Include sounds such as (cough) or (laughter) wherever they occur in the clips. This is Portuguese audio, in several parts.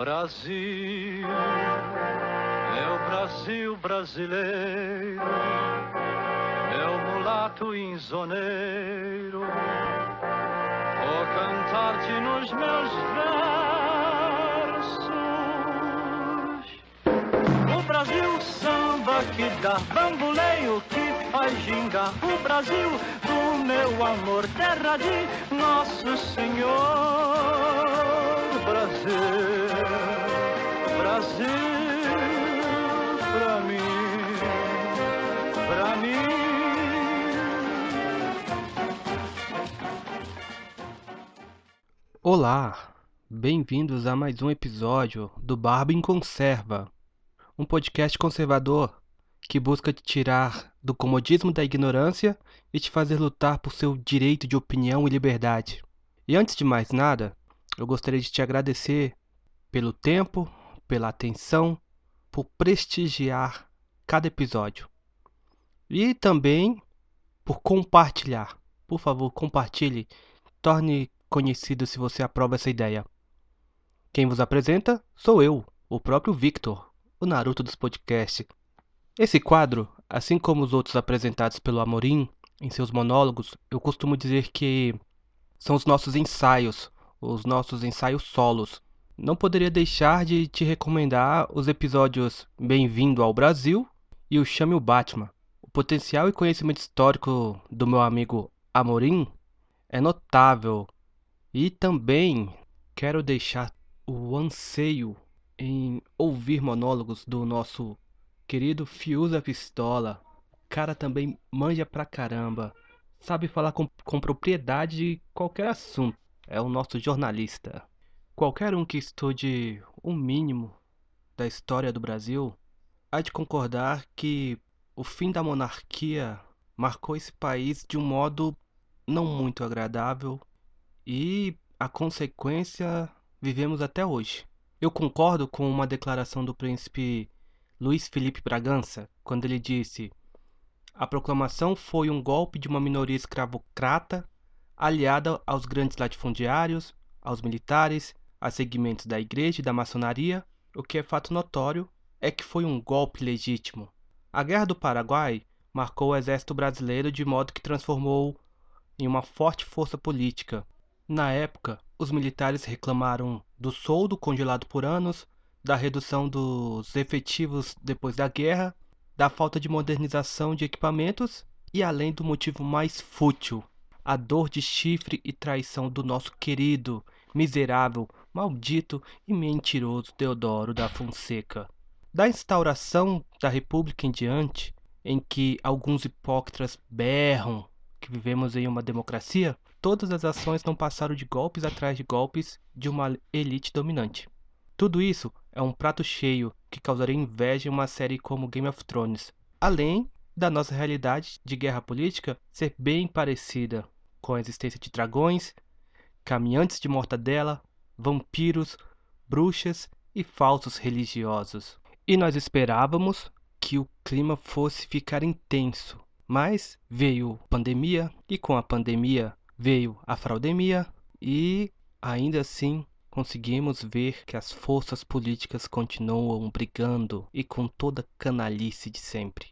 Brasil, é o Brasil brasileiro, é o mulato insoneiro. Vou cantar-te nos meus versos. O Brasil samba que dá bamboleio que faz gingar. O Brasil do meu amor, terra de Nosso Senhor. Brasil, Brasil, pra mim, pra mim. Olá, bem-vindos a mais um episódio do Barba em Conserva, um podcast conservador que busca te tirar do comodismo da ignorância e te fazer lutar por seu direito de opinião e liberdade. E antes de mais nada, eu gostaria de te agradecer pelo tempo, pela atenção, por prestigiar cada episódio. E também por compartilhar. Por favor, compartilhe. Torne conhecido se você aprova essa ideia. Quem vos apresenta sou eu, o próprio Victor, o Naruto dos podcasts. Esse quadro, assim como os outros apresentados pelo Amorim em seus monólogos, eu costumo dizer que são os nossos ensaios os nossos ensaios solos. Não poderia deixar de te recomendar os episódios Bem-vindo ao Brasil e o Chame o Batman. O potencial e conhecimento histórico do meu amigo Amorim é notável. E também quero deixar o anseio em ouvir monólogos do nosso querido Fiusa Pistola. O cara também manja pra caramba. Sabe falar com, com propriedade de qualquer assunto é o nosso jornalista. Qualquer um que estude o um mínimo da história do Brasil há de concordar que o fim da monarquia marcou esse país de um modo não muito agradável e a consequência vivemos até hoje. Eu concordo com uma declaração do príncipe Luiz Felipe Bragança quando ele disse: A proclamação foi um golpe de uma minoria escravocrata aliada aos grandes latifundiários, aos militares, a segmentos da igreja e da maçonaria, o que é fato notório é que foi um golpe legítimo. A Guerra do Paraguai marcou o exército brasileiro de modo que transformou em uma forte força política. Na época, os militares reclamaram do soldo congelado por anos, da redução dos efetivos depois da guerra, da falta de modernização de equipamentos e além do motivo mais fútil, a dor de chifre e traição do nosso querido, miserável, maldito e mentiroso Teodoro da Fonseca. Da instauração da República em diante, em que alguns hipócritas berram que vivemos em uma democracia, todas as ações não passaram de golpes atrás de golpes de uma elite dominante. Tudo isso é um prato cheio que causaria inveja em uma série como Game of Thrones, além da nossa realidade de guerra política ser bem parecida com a existência de dragões, caminhantes de mortadela, vampiros, bruxas e falsos religiosos. E nós esperávamos que o clima fosse ficar intenso, mas veio pandemia e com a pandemia veio a fraudemia e ainda assim conseguimos ver que as forças políticas continuam brigando e com toda canalice de sempre.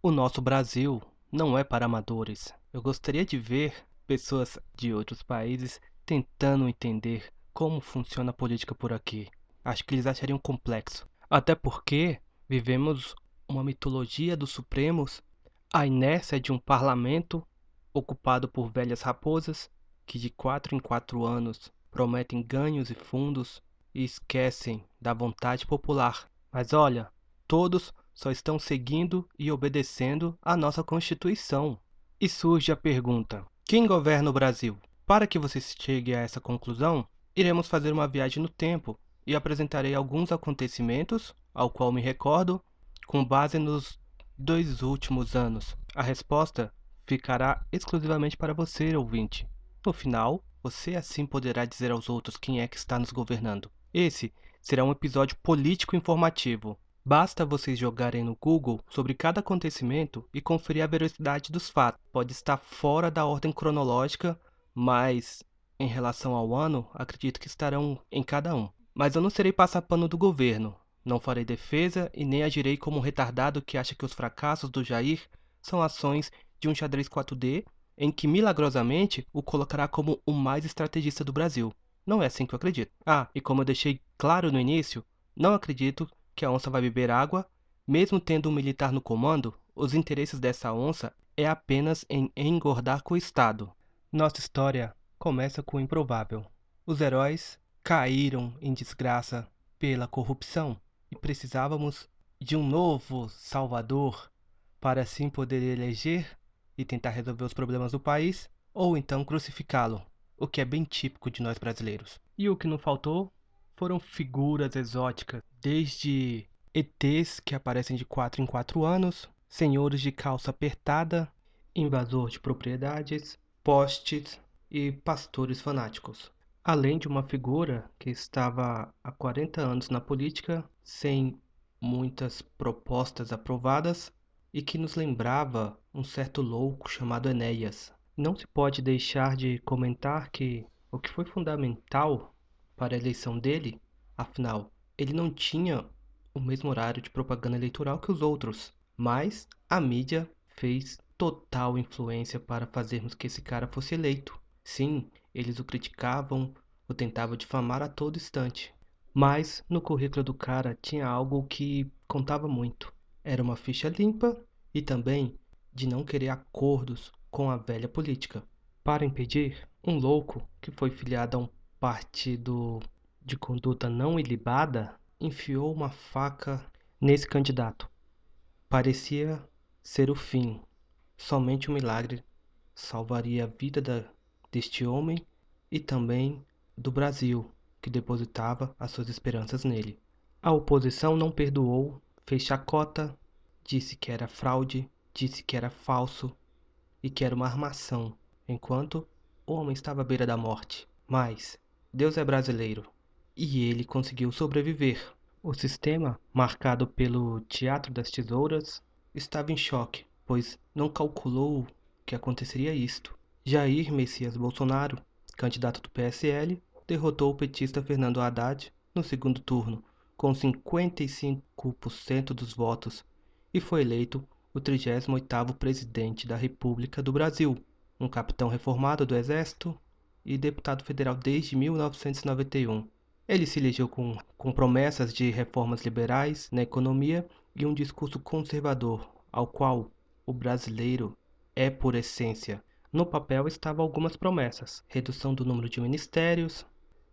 O nosso Brasil não é para amadores. Eu gostaria de ver pessoas de outros países tentando entender como funciona a política por aqui. Acho que eles achariam complexo. Até porque vivemos uma mitologia dos Supremos, a inércia de um parlamento ocupado por velhas raposas que de quatro em quatro anos prometem ganhos e fundos e esquecem da vontade popular. Mas olha, todos só estão seguindo e obedecendo a nossa Constituição. E surge a pergunta: quem governa o Brasil? Para que você chegue a essa conclusão, iremos fazer uma viagem no tempo e apresentarei alguns acontecimentos, ao qual me recordo, com base nos dois últimos anos. A resposta ficará exclusivamente para você, ouvinte. No final, você assim poderá dizer aos outros quem é que está nos governando. Esse será um episódio político informativo, Basta vocês jogarem no Google sobre cada acontecimento e conferir a veracidade dos fatos. Pode estar fora da ordem cronológica, mas em relação ao ano, acredito que estarão em cada um. Mas eu não serei passapano do governo. Não farei defesa e nem agirei como um retardado que acha que os fracassos do Jair são ações de um xadrez 4D em que milagrosamente o colocará como o mais estrategista do Brasil. Não é assim que eu acredito. Ah, e como eu deixei claro no início, não acredito que a onça vai beber água, mesmo tendo um militar no comando, os interesses dessa onça é apenas em engordar com o Estado. Nossa história começa com o improvável. Os heróis caíram em desgraça pela corrupção e precisávamos de um novo Salvador para assim poder eleger e tentar resolver os problemas do país, ou então crucificá-lo, o que é bem típico de nós brasileiros. E o que não faltou foram figuras exóticas, desde ETs que aparecem de 4 em 4 anos, senhores de calça apertada, invasor de propriedades, postes e pastores fanáticos. Além de uma figura que estava há 40 anos na política, sem muitas propostas aprovadas, e que nos lembrava um certo louco chamado Enéas. Não se pode deixar de comentar que o que foi fundamental para a eleição dele, afinal, ele não tinha o mesmo horário de propaganda eleitoral que os outros, mas a mídia fez total influência para fazermos que esse cara fosse eleito. Sim, eles o criticavam, o tentavam difamar a todo instante. Mas no currículo do cara tinha algo que contava muito. Era uma ficha limpa e também de não querer acordos com a velha política. Para impedir, um louco que foi filiado a um partido de conduta não ilibada enfiou uma faca nesse candidato. Parecia ser o fim. Somente um milagre salvaria a vida da, deste homem e também do Brasil, que depositava as suas esperanças nele. A oposição não perdoou fez chacota, disse que era fraude, disse que era falso e que era uma armação, enquanto o homem estava à beira da morte. Mas Deus é brasileiro e ele conseguiu sobreviver. O sistema, marcado pelo Teatro das Tesouras, estava em choque, pois não calculou que aconteceria isto. Jair Messias Bolsonaro, candidato do PSL, derrotou o petista Fernando Haddad no segundo turno, com 55% dos votos e foi eleito o 38º presidente da República do Brasil, um capitão reformado do Exército e deputado federal desde 1991. Ele se elegeu com, com promessas de reformas liberais na economia e um discurso conservador, ao qual o brasileiro é por essência. No papel estavam algumas promessas: redução do número de ministérios,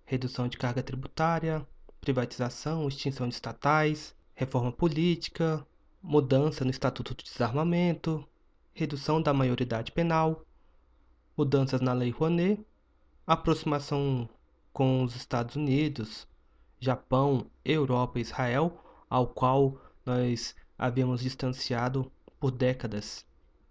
redução de carga tributária, privatização, extinção de estatais, reforma política, mudança no Estatuto de Desarmamento, redução da maioridade penal, mudanças na Lei Rouanet, aproximação com os Estados Unidos, Japão, Europa e Israel, ao qual nós havíamos distanciado por décadas.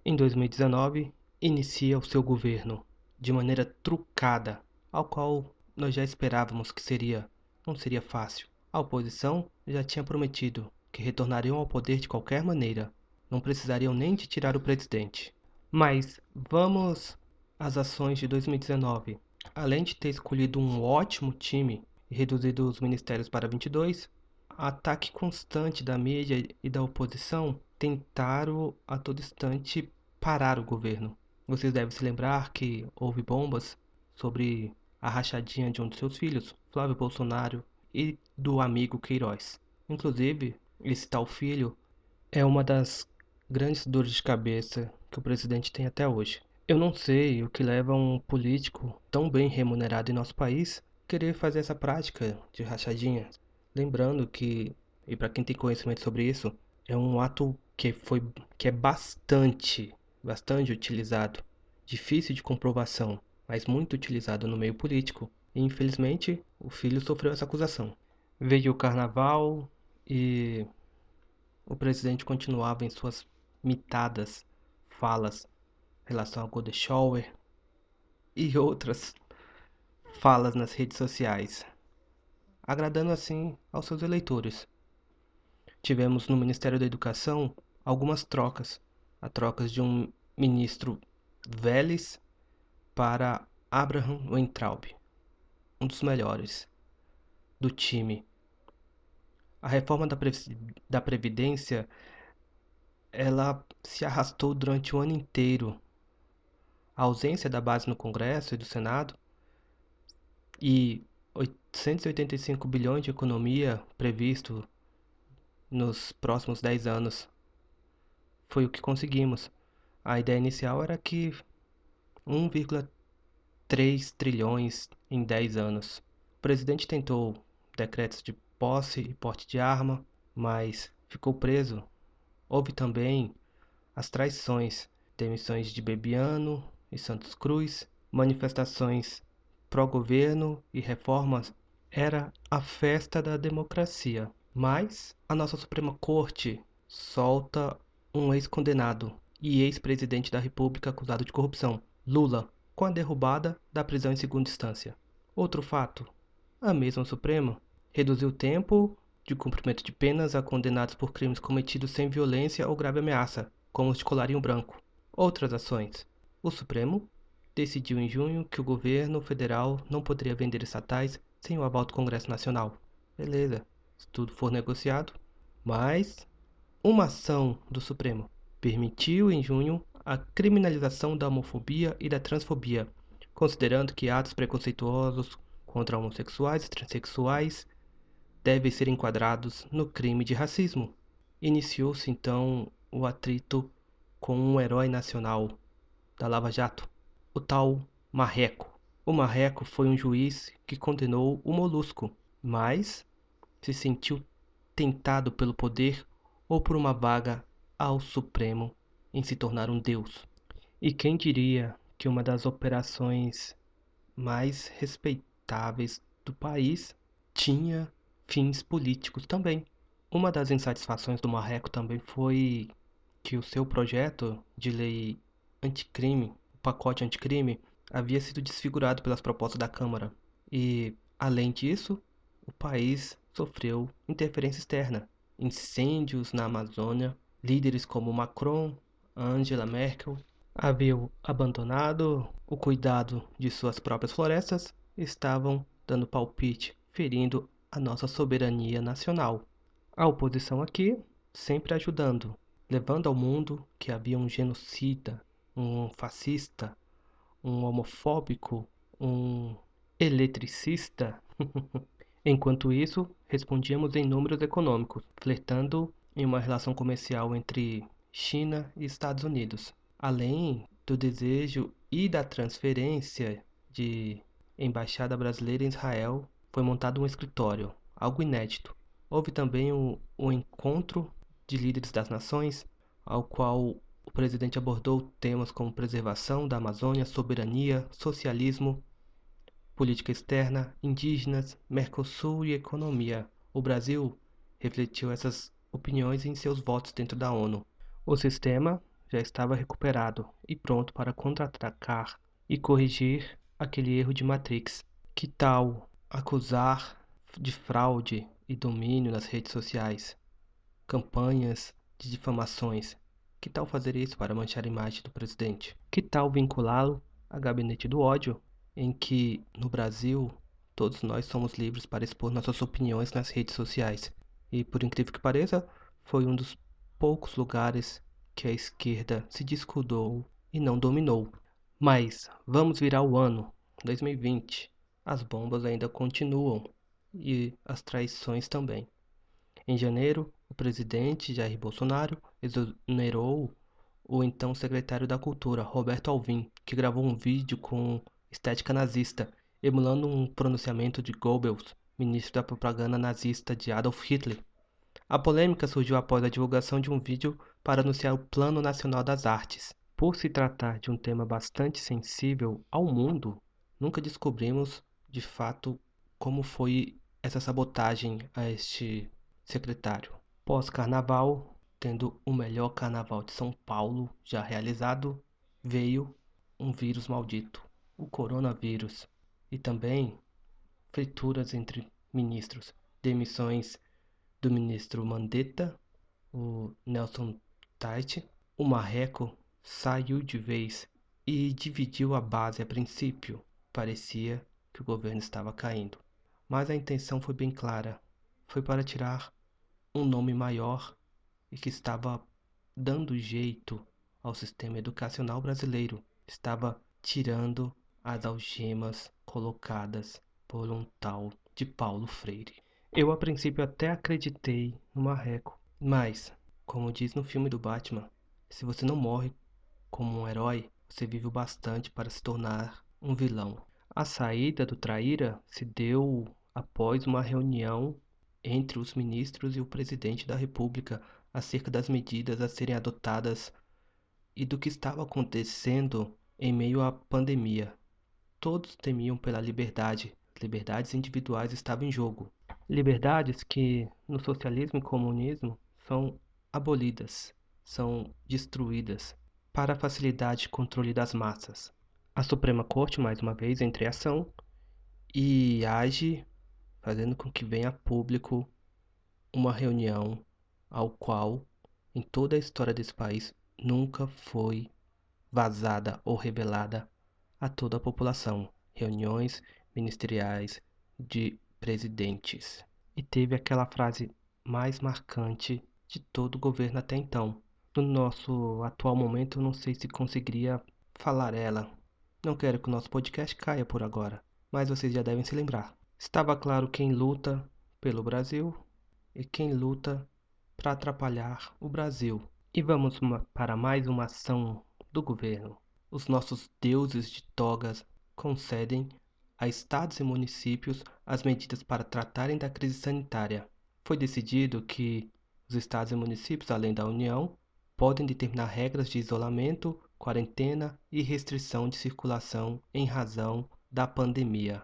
Em 2019, inicia o seu governo de maneira trucada, ao qual nós já esperávamos que seria não seria fácil. A oposição já tinha prometido que retornariam ao poder de qualquer maneira. Não precisariam nem de tirar o presidente. Mas vamos às ações de 2019. Além de ter escolhido um ótimo time e reduzido os ministérios para 22, ataque constante da mídia e da oposição tentaram a todo instante parar o governo. Vocês devem se lembrar que houve bombas sobre a rachadinha de um de seus filhos, Flávio Bolsonaro, e do amigo Queiroz. Inclusive, esse tal filho é uma das grandes dores de cabeça que o presidente tem até hoje. Eu não sei o que leva um político tão bem remunerado em nosso país querer fazer essa prática de rachadinha. Lembrando que, e para quem tem conhecimento sobre isso, é um ato que foi que é bastante, bastante utilizado, difícil de comprovação mas muito utilizado no meio político, e infelizmente o filho sofreu essa acusação. Veio o carnaval e o presidente continuava em suas mitadas falas relação ao Golden Shower e (laughs) outras falas nas redes sociais, agradando assim aos seus eleitores. Tivemos no Ministério da Educação algumas trocas, a trocas de um ministro Vélez para Abraham Weintraub, um dos melhores. do time. A reforma da, da Previdência ela se arrastou durante o ano inteiro. A ausência da base no Congresso e do Senado e 885 bilhões de economia previsto nos próximos 10 anos foi o que conseguimos. A ideia inicial era que 1,3 trilhões em 10 anos. O presidente tentou decretos de posse e porte de arma, mas ficou preso. Houve também as traições, demissões de Bebiano e Santos Cruz, manifestações pró-governo e reformas. Era a festa da democracia. Mas a nossa Suprema Corte solta um ex-condenado e ex-presidente da República acusado de corrupção, Lula, com a derrubada da prisão em segunda instância. Outro fato: a mesma Suprema reduziu o tempo de cumprimento de penas a condenados por crimes cometidos sem violência ou grave ameaça, como os de colarinho branco. Outras ações: o Supremo decidiu em junho que o governo federal não poderia vender estatais sem o aval do Congresso Nacional. Beleza, se tudo for negociado. Mas uma ação do Supremo permitiu em junho a criminalização da homofobia e da transfobia, considerando que atos preconceituosos contra homossexuais e transexuais devem ser enquadrados no crime de racismo. Iniciou-se então o atrito com um herói nacional da Lava Jato, o tal Marreco. O Marreco foi um juiz que condenou o Molusco, mas se sentiu tentado pelo poder ou por uma vaga ao Supremo em se tornar um deus. E quem diria que uma das operações mais respeitáveis do país tinha fins políticos também. Uma das insatisfações do Marreco também foi que o seu projeto de lei anticrime, o pacote anticrime, havia sido desfigurado pelas propostas da Câmara. E, além disso, o país sofreu interferência externa, incêndios na Amazônia, líderes como Macron, Angela Merkel haviam abandonado o cuidado de suas próprias florestas, estavam dando palpite, ferindo a nossa soberania nacional. A oposição aqui sempre ajudando, levando ao mundo que havia um genocida, um fascista, um homofóbico, um eletricista. (laughs) Enquanto isso, respondíamos em números econômicos, flertando em uma relação comercial entre China e Estados Unidos, além do desejo e da transferência de embaixada brasileira em Israel foi montado um escritório, algo inédito. Houve também o, encontro de líderes das nações, ao qual o presidente abordou temas como preservação da Amazônia, soberania, socialismo, política externa, indígenas, Mercosul e economia. O Brasil refletiu essas opiniões em seus votos dentro da ONU. O sistema já estava recuperado e pronto para contra-atacar e corrigir aquele erro de Matrix. Que tal acusar de fraude e domínio nas redes sociais, campanhas de difamações. Que tal fazer isso para manchar a imagem do presidente? Que tal vinculá-lo a gabinete do ódio, em que no Brasil todos nós somos livres para expor nossas opiniões nas redes sociais? E por incrível que pareça, foi um dos poucos lugares que a esquerda se descuidou e não dominou. Mas vamos virar o ano 2020 as bombas ainda continuam e as traições também. Em janeiro, o presidente Jair Bolsonaro exonerou o então secretário da Cultura, Roberto Alvim, que gravou um vídeo com estética nazista, emulando um pronunciamento de Goebbels, ministro da propaganda nazista de Adolf Hitler. A polêmica surgiu após a divulgação de um vídeo para anunciar o Plano Nacional das Artes. Por se tratar de um tema bastante sensível ao mundo, nunca descobrimos de fato como foi essa sabotagem a este secretário. Pós-carnaval, tendo o melhor carnaval de São Paulo já realizado, veio um vírus maldito, o coronavírus, e também frituras entre ministros, demissões do ministro Mandetta, o Nelson Tait, o Marreco saiu de vez e dividiu a base a princípio. Parecia que o governo estava caindo. mas a intenção foi bem clara. Foi para tirar um nome maior e que estava dando jeito ao sistema educacional brasileiro, estava tirando as algemas colocadas por um tal de Paulo Freire. Eu a princípio até acreditei no Marreco, mas, como diz no filme do Batman, se você não morre como um herói, você vive o bastante para se tornar um vilão. A saída do Traíra se deu após uma reunião entre os ministros e o presidente da República acerca das medidas a serem adotadas e do que estava acontecendo em meio à pandemia. Todos temiam pela liberdade, liberdades individuais estavam em jogo. Liberdades que no socialismo e comunismo são abolidas, são destruídas para facilidade e controle das massas. A Suprema Corte, mais uma vez, entra em ação e age fazendo com que venha a público uma reunião ao qual, em toda a história desse país, nunca foi vazada ou revelada a toda a população. Reuniões ministeriais de presidentes. E teve aquela frase mais marcante de todo o governo até então. No nosso atual momento, eu não sei se conseguiria falar ela. Não quero que o nosso podcast caia por agora, mas vocês já devem se lembrar. Estava claro quem luta pelo Brasil e quem luta para atrapalhar o Brasil. E vamos para mais uma ação do governo. Os nossos deuses de togas concedem a estados e municípios as medidas para tratarem da crise sanitária. Foi decidido que os estados e municípios, além da União, podem determinar regras de isolamento, quarentena e restrição de circulação em razão da pandemia.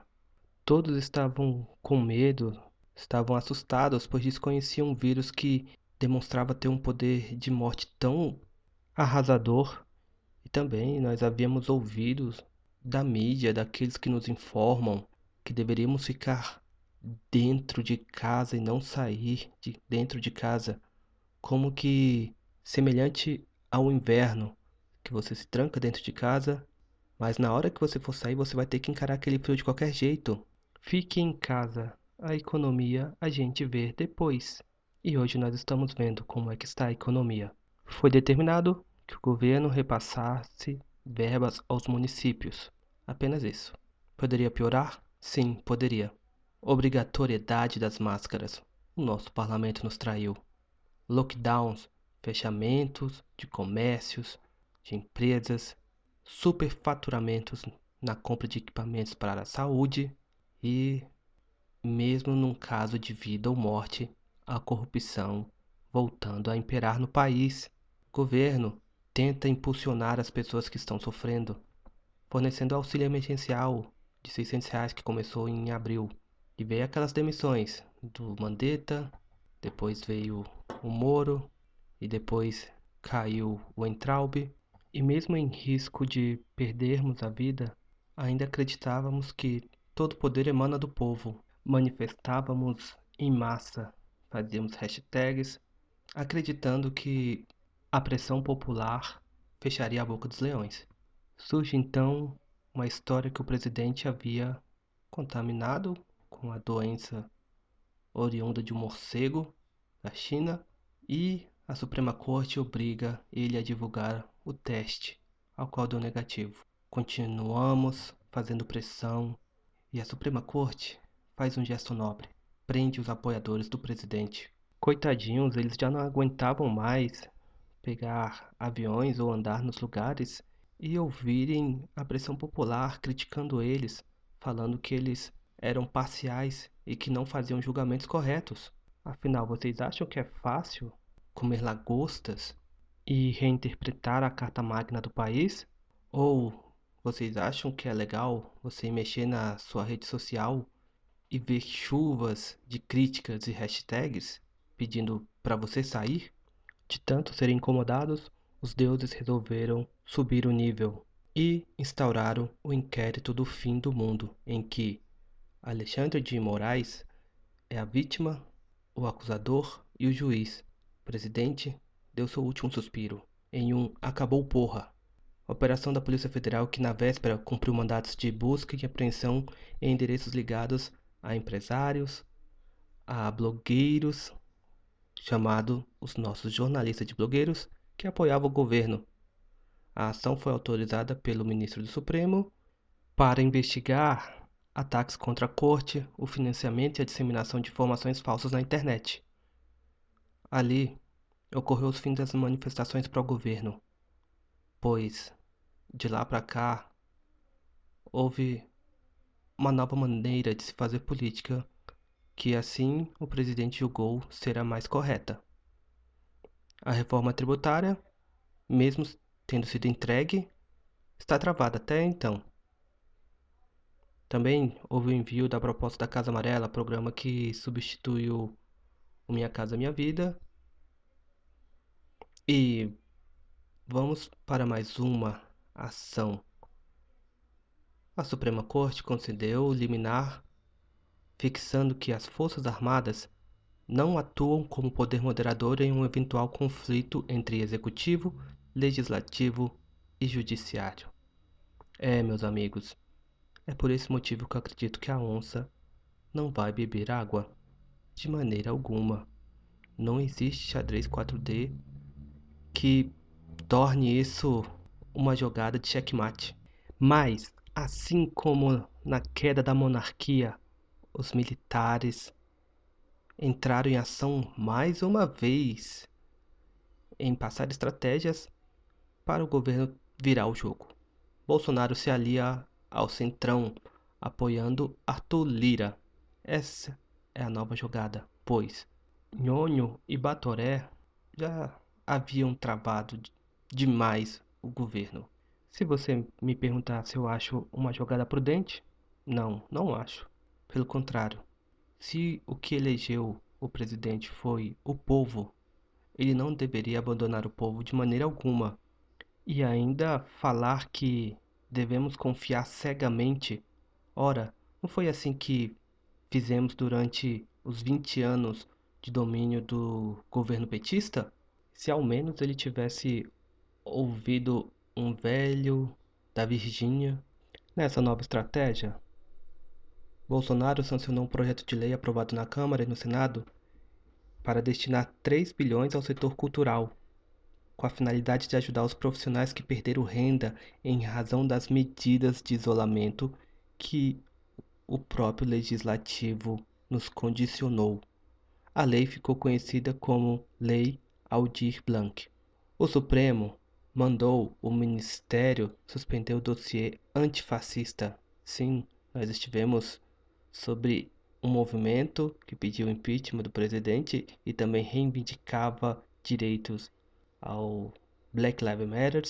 Todos estavam com medo, estavam assustados, pois desconheciam um vírus que demonstrava ter um poder de morte tão arrasador. E também nós havíamos ouvido da mídia, daqueles que nos informam que deveríamos ficar dentro de casa e não sair de dentro de casa, como que semelhante ao inverno, que você se tranca dentro de casa, mas na hora que você for sair você vai ter que encarar aquele frio de qualquer jeito. Fique em casa. A economia a gente vê depois. E hoje nós estamos vendo como é que está a economia. Foi determinado que o governo repassasse verbas aos municípios. Apenas isso. Poderia piorar? Sim, poderia. Obrigatoriedade das máscaras. O nosso parlamento nos traiu. Lockdowns, fechamentos de comércios, de empresas, superfaturamentos na compra de equipamentos para a saúde e, mesmo num caso de vida ou morte, a corrupção voltando a imperar no país. O governo tenta impulsionar as pessoas que estão sofrendo, fornecendo auxílio emergencial de 600 reais que começou em abril. E veio aquelas demissões do Mandetta, depois veio o Moro e depois caiu o Entraub. E mesmo em risco de perdermos a vida, ainda acreditávamos que Todo poder emana do povo. Manifestávamos em massa, fazíamos hashtags, acreditando que a pressão popular fecharia a boca dos leões. Surge então uma história que o presidente havia contaminado com a doença oriunda de um morcego da China e a Suprema Corte obriga ele a divulgar o teste, ao qual deu negativo. Continuamos fazendo pressão e a Suprema Corte faz um gesto nobre, prende os apoiadores do presidente. Coitadinhos, eles já não aguentavam mais pegar aviões ou andar nos lugares e ouvirem a pressão popular criticando eles, falando que eles eram parciais e que não faziam julgamentos corretos. Afinal, vocês acham que é fácil comer lagostas e reinterpretar a Carta Magna do país? Ou vocês acham que é legal você mexer na sua rede social e ver chuvas de críticas e hashtags pedindo para você sair? De tanto serem incomodados, os deuses resolveram subir o nível e instauraram o inquérito do fim do mundo, em que Alexandre de Moraes é a vítima, o acusador e o juiz. O presidente deu seu último suspiro em um acabou porra operação da Polícia Federal que na véspera cumpriu mandatos de busca e apreensão em endereços ligados a empresários, a blogueiros, chamado os nossos jornalistas de blogueiros, que apoiavam o governo. A ação foi autorizada pelo ministro do Supremo para investigar ataques contra a corte, o financiamento e a disseminação de informações falsas na internet. Ali ocorreu os fins das manifestações pró-governo, pois de lá para cá houve uma nova maneira de se fazer política que assim o presidente julgou ser a mais correta. A reforma tributária, mesmo tendo sido entregue, está travada até então. Também houve o envio da proposta da Casa Amarela, programa que substituiu o Minha Casa Minha Vida. E vamos para mais uma ação. A Suprema Corte concedeu liminar fixando que as Forças Armadas não atuam como poder moderador em um eventual conflito entre executivo, legislativo e judiciário. É, meus amigos, é por esse motivo que eu acredito que a onça não vai beber água. De maneira alguma. Não existe xadrez 4D que torne isso uma jogada de checkmate. Mas, assim como na queda da monarquia, os militares entraram em ação mais uma vez em passar estratégias para o governo virar o jogo. Bolsonaro se alia ao Centrão, apoiando Arthur Lira. Essa é a nova jogada, pois Nhonho e Batoré já haviam travado demais o governo. Se você me perguntar se eu acho uma jogada prudente, não, não acho. Pelo contrário, se o que elegeu o presidente foi o povo, ele não deveria abandonar o povo de maneira alguma. E ainda falar que devemos confiar cegamente. Ora, não foi assim que fizemos durante os 20 anos de domínio do governo petista? Se ao menos ele tivesse ouvido um velho da Virgínia nessa nova estratégia, Bolsonaro sancionou um projeto de lei aprovado na Câmara e no Senado para destinar 3 bilhões ao setor cultural, com a finalidade de ajudar os profissionais que perderam renda em razão das medidas de isolamento que o próprio legislativo nos condicionou. A lei ficou conhecida como Lei Aldir Blanc. O Supremo mandou o Ministério suspender o dossiê antifascista. Sim, nós estivemos sobre um movimento que pediu o impeachment do presidente e também reivindicava direitos ao Black Lives Matter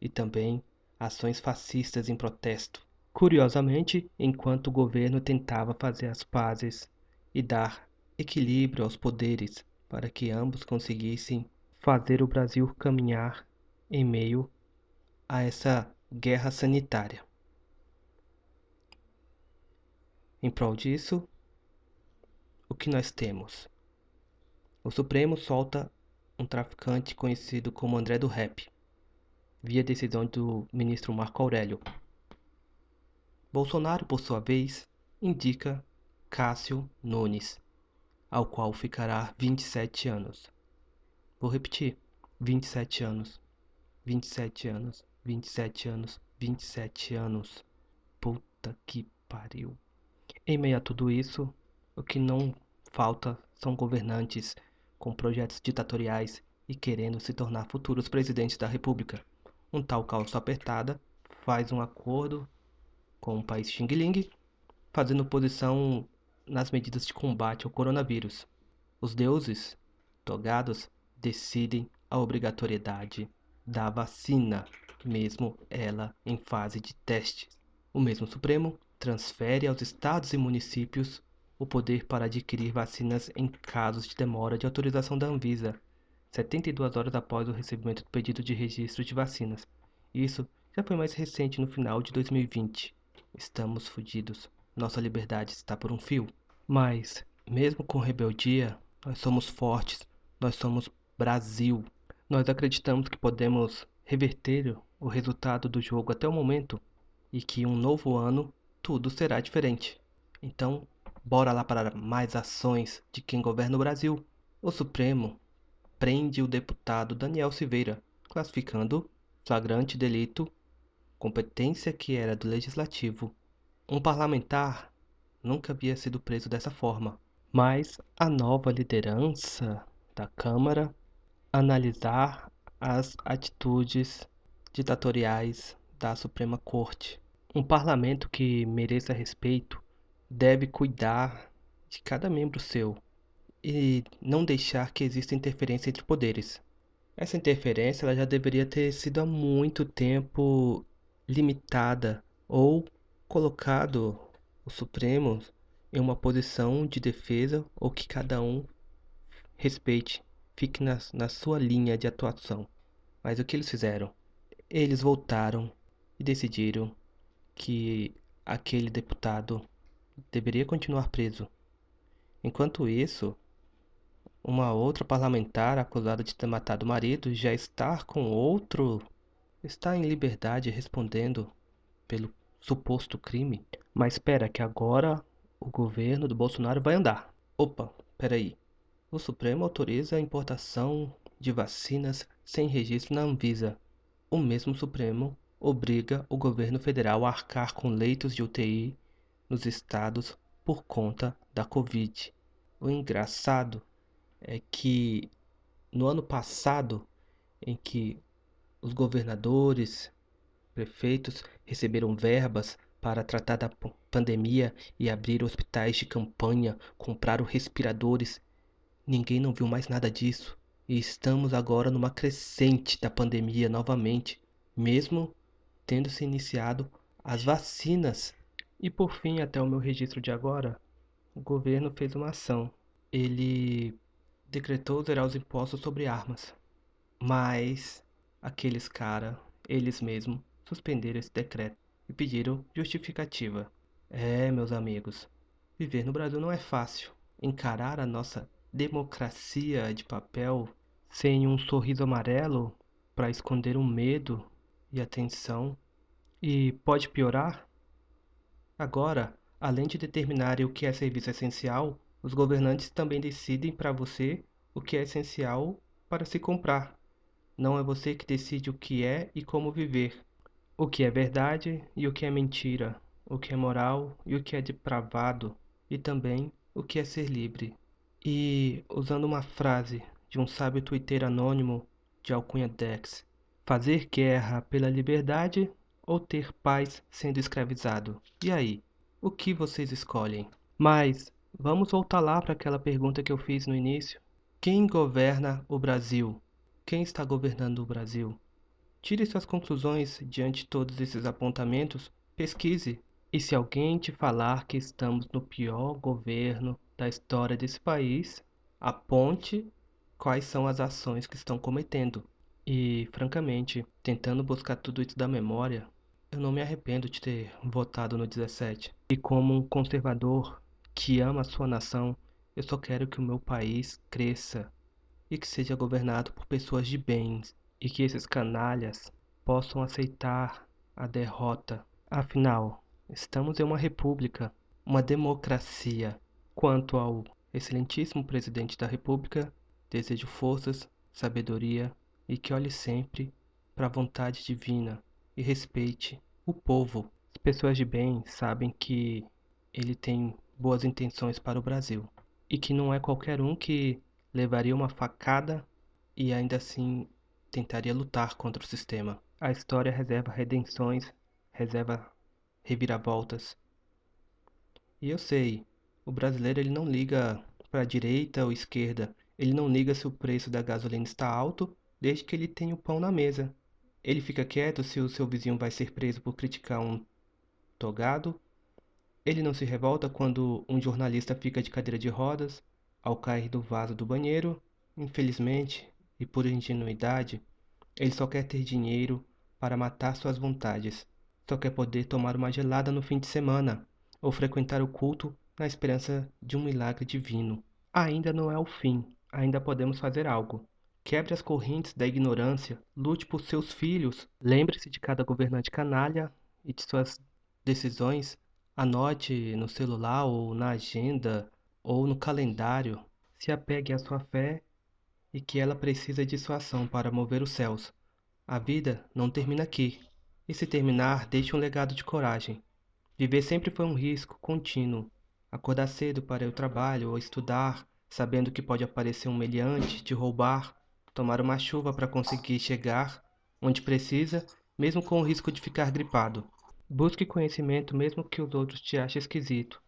e também ações fascistas em protesto. Curiosamente, enquanto o governo tentava fazer as pazes e dar equilíbrio aos poderes para que ambos conseguissem fazer o Brasil caminhar em meio a essa guerra sanitária. Em prol disso, o que nós temos? O Supremo solta um traficante conhecido como André do Rap, via decisão do ministro Marco Aurélio. Bolsonaro, por sua vez, indica Cássio Nunes, ao qual ficará 27 anos. Vou repetir: 27 anos. 27 anos, 27 anos, 27 anos. Puta que pariu. Em meio a tudo isso, o que não falta são governantes com projetos ditatoriais e querendo se tornar futuros presidentes da República. Um tal calço apertada faz um acordo com o país Xing Ling, fazendo posição nas medidas de combate ao coronavírus. Os deuses togados decidem a obrigatoriedade da vacina, mesmo ela em fase de teste. O mesmo Supremo transfere aos estados e municípios o poder para adquirir vacinas em casos de demora de autorização da Anvisa, 72 horas após o recebimento do pedido de registro de vacinas. Isso já foi mais recente no final de 2020. Estamos fodidos. Nossa liberdade está por um fio. Mas, mesmo com rebeldia, nós somos fortes. Nós somos Brasil. Nós acreditamos que podemos reverter o resultado do jogo até o momento e que um novo ano tudo será diferente. Então, bora lá para mais ações de quem governa o Brasil. O Supremo prende o deputado Daniel Silveira, classificando flagrante delito competência que era do legislativo. Um parlamentar nunca havia sido preso dessa forma, mas a nova liderança da Câmara analisar as atitudes ditatoriais da Suprema Corte. Um parlamento que mereça respeito deve cuidar de cada membro seu e não deixar que exista interferência entre poderes. Essa interferência ela já deveria ter sido há muito tempo limitada ou colocado o Supremo em uma posição de defesa ou que cada um respeite, fique na, na sua linha de atuação. Mas o que eles fizeram? Eles voltaram e decidiram que aquele deputado deveria continuar preso. Enquanto isso, uma outra parlamentar acusada de ter matado o marido já está com outro está em liberdade respondendo pelo suposto crime. Mas espera que agora o governo do Bolsonaro vai andar. Opa, peraí. O Supremo autoriza a importação de vacinas sem registro na Anvisa. O mesmo Supremo obriga o governo federal a arcar com leitos de UTI nos estados por conta da Covid. O engraçado é que no ano passado, em que os governadores, prefeitos receberam verbas para tratar da pandemia e abrir hospitais de campanha, compraram respiradores, ninguém não viu mais nada disso. E estamos agora numa crescente da pandemia novamente, mesmo tendo se iniciado as vacinas. E por fim, até o meu registro de agora, o governo fez uma ação. Ele decretou zerar os impostos sobre armas. Mas aqueles cara, eles mesmos, suspenderam esse decreto e pediram justificativa. É, meus amigos, viver no Brasil não é fácil. Encarar a nossa democracia de papel sem um sorriso amarelo para esconder o medo e a tensão. E pode piorar? Agora, além de determinarem o que é serviço essencial, os governantes também decidem para você o que é essencial para se comprar. Não é você que decide o que é e como viver, o que é verdade e o que é mentira, o que é moral e o que é depravado, e também o que é ser livre. E, usando uma frase de um sábio twitter anônimo de alcunha Dex, fazer guerra pela liberdade ou ter paz sendo escravizado? E aí, o que vocês escolhem? Mas vamos voltar lá para aquela pergunta que eu fiz no início. Quem governa o Brasil? Quem está governando o Brasil? Tire suas conclusões diante de todos esses apontamentos, pesquise. E se alguém te falar que estamos no pior governo da história desse país, aponte quais são as ações que estão cometendo. E, francamente, tentando buscar tudo isso da memória, eu não me arrependo de ter votado no 17. E como um conservador que ama a sua nação, eu só quero que o meu país cresça e que seja governado por pessoas de bens e que esses canalhas possam aceitar a derrota. Afinal, estamos em uma república, uma democracia Quanto ao excelentíssimo presidente da República, desejo forças, sabedoria e que olhe sempre para a vontade divina e respeite o povo. As pessoas de bem sabem que ele tem boas intenções para o Brasil e que não é qualquer um que levaria uma facada e ainda assim tentaria lutar contra o sistema. A história reserva redenções, reserva reviravoltas. E eu sei, o brasileiro ele não liga para a direita ou esquerda. Ele não liga se o preço da gasolina está alto, desde que ele tenha o pão na mesa. Ele fica quieto se o seu vizinho vai ser preso por criticar um togado. Ele não se revolta quando um jornalista fica de cadeira de rodas ao cair do vaso do banheiro. Infelizmente, e por ingenuidade, ele só quer ter dinheiro para matar suas vontades. Só quer poder tomar uma gelada no fim de semana ou frequentar o culto na esperança de um milagre divino. Ainda não é o fim, ainda podemos fazer algo. Quebre as correntes da ignorância, lute por seus filhos, lembre-se de cada governante canalha e de suas decisões Anote no celular ou na agenda ou no calendário. Se apegue à sua fé e que ela precisa de sua ação para mover os céus. A vida não termina aqui. E se terminar, deixe um legado de coragem. Viver sempre foi um risco contínuo. Acordar cedo para ao trabalho ou estudar, sabendo que pode aparecer um meliante, te roubar, tomar uma chuva para conseguir chegar onde precisa, mesmo com o risco de ficar gripado. Busque conhecimento mesmo que os outros te achem esquisito.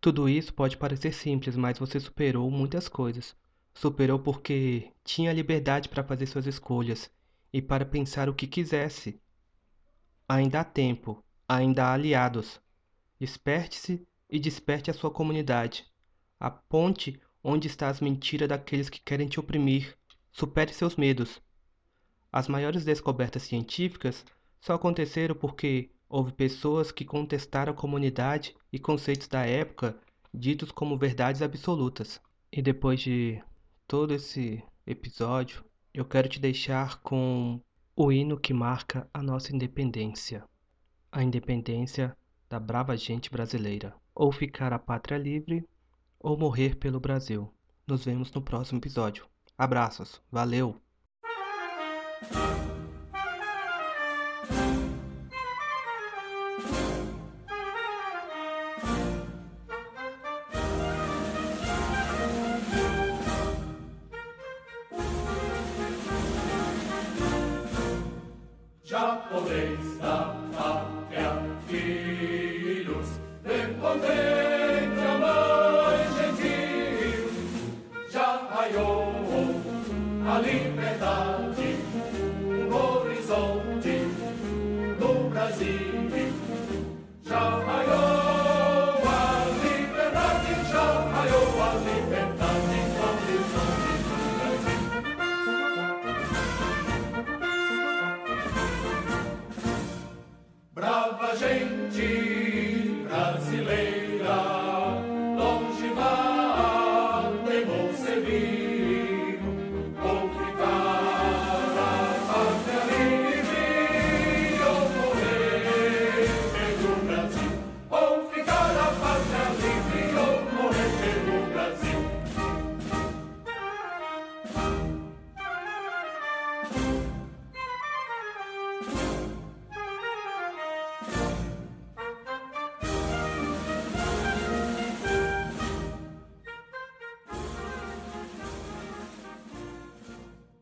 Tudo isso pode parecer simples, mas você superou muitas coisas. Superou porque tinha liberdade para fazer suas escolhas e para pensar o que quisesse. Ainda há tempo, ainda há aliados. Desperte-se e desperte a sua comunidade. Aponte onde está as mentiras daqueles que querem te oprimir. Supere seus medos. As maiores descobertas científicas só aconteceram porque houve pessoas que contestaram a comunidade e conceitos da época ditos como verdades absolutas. E depois de todo esse episódio, eu quero te deixar com o hino que marca a nossa independência. A independência da brava gente brasileira. Ou ficar a pátria livre, ou morrer pelo Brasil. Nos vemos no próximo episódio. Abraços, valeu! a liberdade, um horizonte no Brasil. Jamais